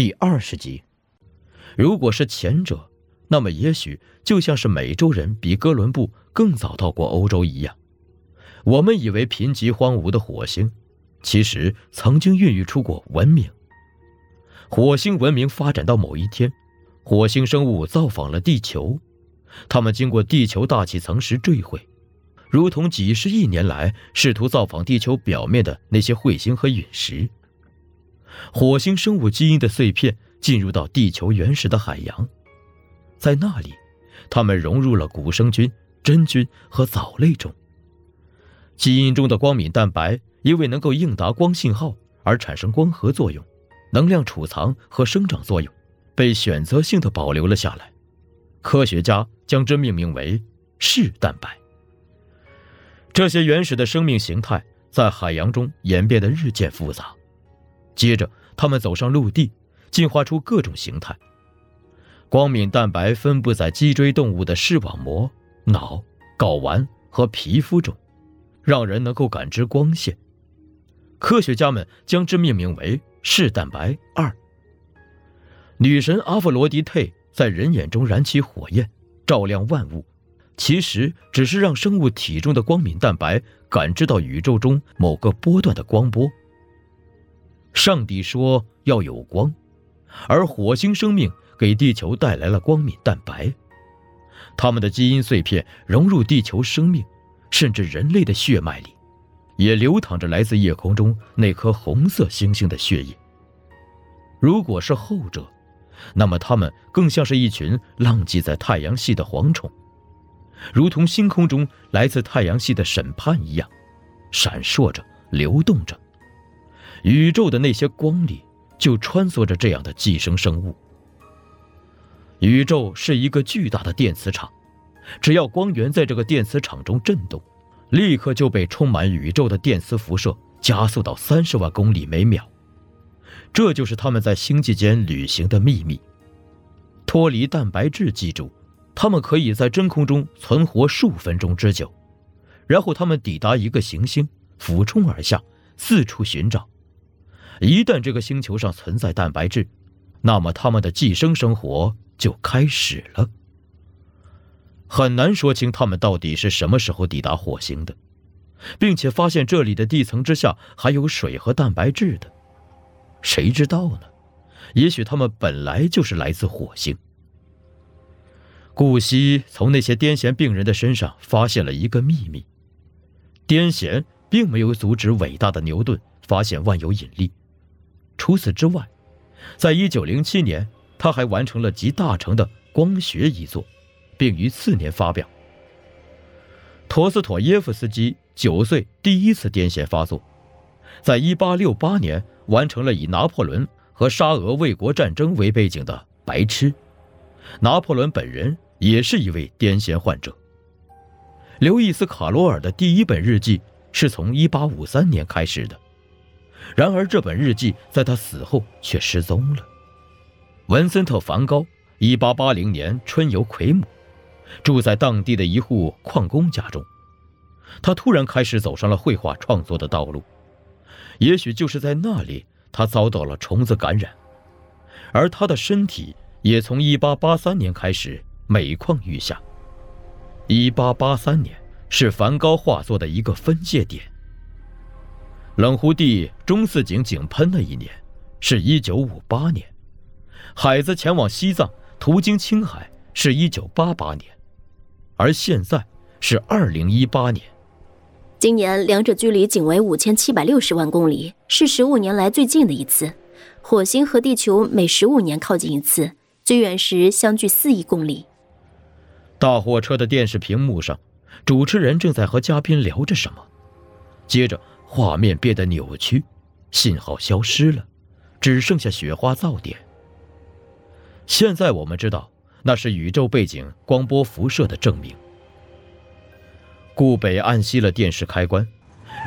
第二十集。如果是前者，那么也许就像是美洲人比哥伦布更早到过欧洲一样，我们以为贫瘠荒芜的火星，其实曾经孕育出过文明。火星文明发展到某一天，火星生物造访了地球，他们经过地球大气层时坠毁，如同几十亿年来试图造访地球表面的那些彗星和陨石。火星生物基因的碎片进入到地球原始的海洋。在那里，它们融入了古生菌、真菌和藻类中。基因中的光敏蛋白因为能够应答光信号而产生光合作用、能量储藏和生长作用，被选择性的保留了下来。科学家将之命名为视蛋白。这些原始的生命形态在海洋中演变得日渐复杂，接着他们走上陆地，进化出各种形态。光敏蛋白分布在脊椎动物的视网膜、脑、睾丸和皮肤中，让人能够感知光线。科学家们将之命名为视蛋白二。女神阿弗罗狄忒在人眼中燃起火焰，照亮万物，其实只是让生物体中的光敏蛋白感知到宇宙中某个波段的光波。上帝说要有光，而火星生命。给地球带来了光敏蛋白，它们的基因碎片融入地球生命，甚至人类的血脉里，也流淌着来自夜空中那颗红色星星的血液。如果是后者，那么他们更像是一群浪迹在太阳系的蝗虫，如同星空中来自太阳系的审判一样，闪烁着，流动着。宇宙的那些光里，就穿梭着这样的寄生生物。宇宙是一个巨大的电磁场，只要光源在这个电磁场中震动，立刻就被充满宇宙的电磁辐射加速到三十万公里每秒。这就是他们在星际间旅行的秘密。脱离蛋白质，记住，他们可以在真空中存活数分钟之久，然后他们抵达一个行星，俯冲而下，四处寻找。一旦这个星球上存在蛋白质，那么他们的寄生生活。就开始了。很难说清他们到底是什么时候抵达火星的，并且发现这里的地层之下还有水和蛋白质的。谁知道呢？也许他们本来就是来自火星。顾惜从那些癫痫病人的身上发现了一个秘密：癫痫并没有阻止伟大的牛顿发现万有引力。除此之外，在一九零七年。他还完成了集大成的光学一作，并于次年发表。陀思妥耶夫斯基九岁第一次癫痫发作，在一八六八年完成了以拿破仑和沙俄卫国战争为背景的《白痴》。拿破仑本人也是一位癫痫患者。刘易斯·卡罗尔的第一本日记是从一八五三年开始的，然而这本日记在他死后却失踪了。文森特·梵高，1880年春游奎姆，住在当地的一户矿工家中。他突然开始走上了绘画创作的道路。也许就是在那里，他遭到了虫子感染，而他的身体也从1883年开始每况愈下。1883年是梵高画作的一个分界点。冷湖地中四井井喷的一年是1958年。海子前往西藏，途经青海，是一九八八年，而现在是二零一八年。今年两者距离仅为五千七百六十万公里，是十五年来最近的一次。火星和地球每十五年靠近一次，最远时相距四亿公里。大货车的电视屏幕上，主持人正在和嘉宾聊着什么，接着画面变得扭曲，信号消失了，只剩下雪花噪点。现在我们知道，那是宇宙背景光波辐射的证明。顾北按熄了电视开关，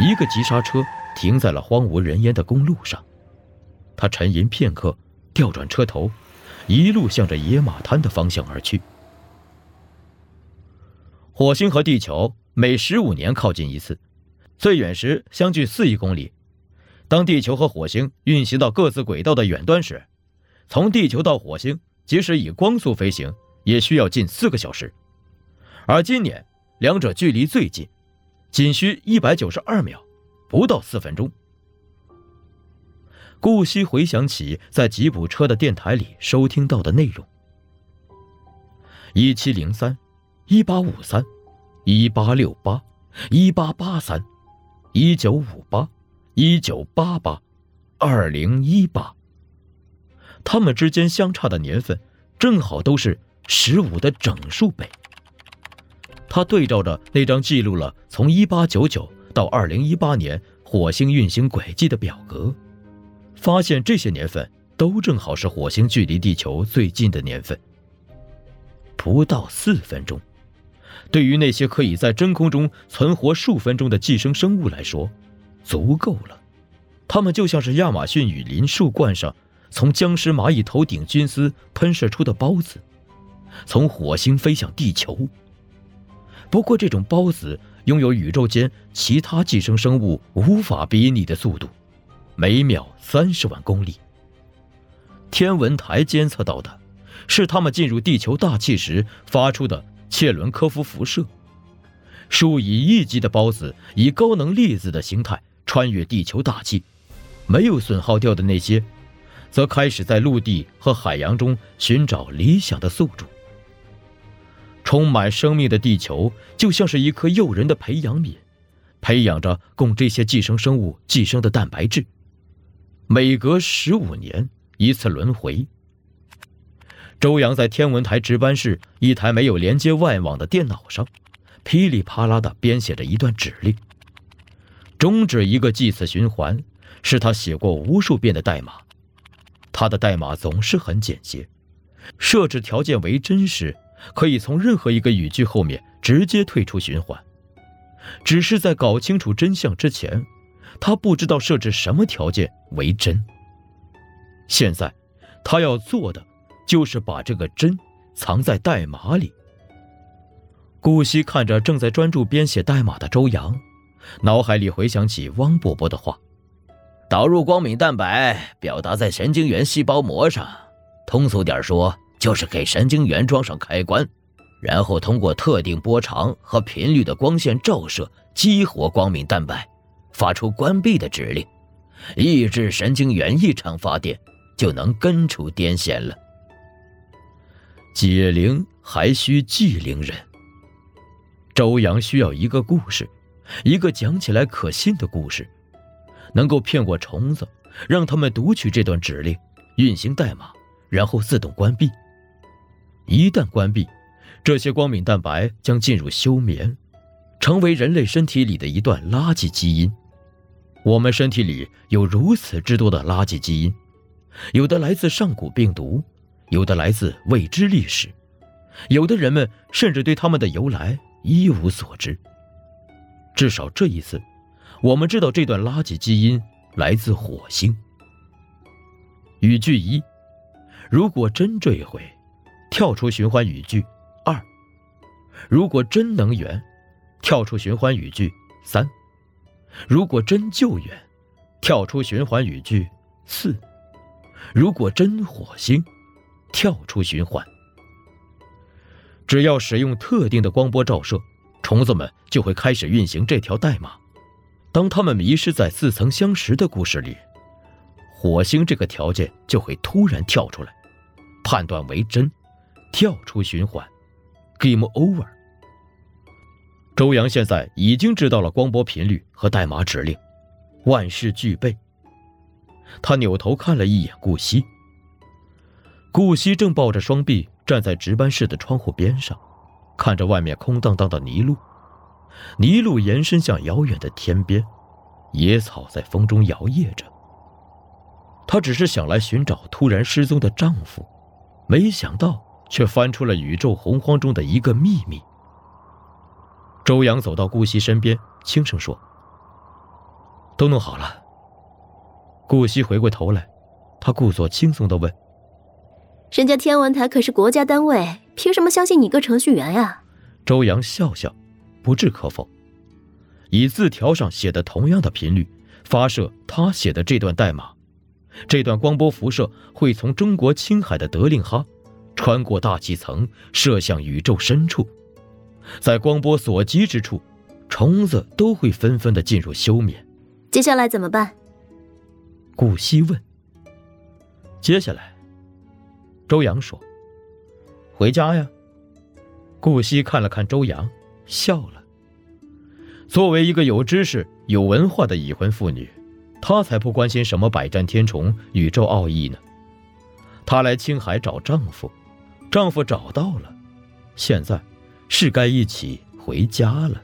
一个急刹车停在了荒无人烟的公路上。他沉吟片刻，调转车头，一路向着野马滩的方向而去。火星和地球每十五年靠近一次，最远时相距四亿公里。当地球和火星运行到各自轨道的远端时，从地球到火星，即使以光速飞行，也需要近四个小时。而今年，两者距离最近，仅需一百九十二秒，不到四分钟。顾惜回想起在吉普车的电台里收听到的内容：一七零三，一八五三，一八六八，一八八三，一九五八，一九八八，二零一八。他们之间相差的年份，正好都是十五的整数倍。他对照着那张记录了从一八九九到二零一八年火星运行轨迹的表格。发现这些年份都正好是火星距离地球最近的年份，不到四分钟，对于那些可以在真空中存活数分钟的寄生生物来说，足够了。它们就像是亚马逊雨林树冠上从僵尸蚂蚁头顶菌丝喷射出的孢子，从火星飞向地球。不过，这种孢子拥有宇宙间其他寄生生物无法比拟的速度。每秒三十万公里。天文台监测到的，是他们进入地球大气时发出的切伦科夫辐射。数以亿计的孢子以高能粒子的形态穿越地球大气，没有损耗掉的那些，则开始在陆地和海洋中寻找理想的宿主。充满生命的地球就像是一颗诱人的培养皿，培养着供这些寄生生物寄生的蛋白质。每隔十五年一次轮回。周洋在天文台值班室一台没有连接外网的电脑上，噼里啪啦地编写着一段指令。终止一个计次循环，是他写过无数遍的代码。他的代码总是很简洁。设置条件为真时，可以从任何一个语句后面直接退出循环。只是在搞清楚真相之前。他不知道设置什么条件为真。现在，他要做的就是把这个针藏在代码里。顾惜看着正在专注编写代码的周阳，脑海里回想起汪伯伯的话：“导入光敏蛋白，表达在神经元细胞膜上。通俗点说，就是给神经元装上开关，然后通过特定波长和频率的光线照射，激活光敏蛋白。”发出关闭的指令，抑制神经元异常发电，就能根除癫痫了。解铃还需系铃人。周阳需要一个故事，一个讲起来可信的故事，能够骗过虫子，让他们读取这段指令，运行代码，然后自动关闭。一旦关闭，这些光敏蛋白将进入休眠，成为人类身体里的一段垃圾基因。我们身体里有如此之多的垃圾基因，有的来自上古病毒，有的来自未知历史，有的人们甚至对他们的由来一无所知。至少这一次，我们知道这段垃圾基因来自火星。语句一：如果真坠毁，跳出循环语句二；如果真能源，跳出循环语句三。如果真救援，跳出循环语句四；如果真火星，跳出循环。只要使用特定的光波照射，虫子们就会开始运行这条代码。当它们迷失在似曾相识的故事里，火星这个条件就会突然跳出来，判断为真，跳出循环，Game Over。周阳现在已经知道了光波频率和代码指令，万事俱备。他扭头看了一眼顾惜，顾惜正抱着双臂站在值班室的窗户边上，看着外面空荡荡的泥路，泥路延伸向遥远的天边，野草在风中摇曳着。她只是想来寻找突然失踪的丈夫，没想到却翻出了宇宙洪荒中的一个秘密。周阳走到顾惜身边，轻声说：“都弄好了。”顾惜回过头来，他故作轻松的问：“人家天文台可是国家单位，凭什么相信你个程序员呀？”周阳笑笑，不置可否，以字条上写的同样的频率发射他写的这段代码，这段光波辐射会从中国青海的德令哈，穿过大气层，射向宇宙深处。在光波所及之处，虫子都会纷纷的进入休眠。接下来怎么办？顾惜问。接下来，周阳说：“回家呀。”顾惜看了看周阳，笑了。作为一个有知识、有文化的已婚妇女，她才不关心什么百战天虫、宇宙奥义呢。她来青海找丈夫，丈夫找到了，现在。是该一起回家了。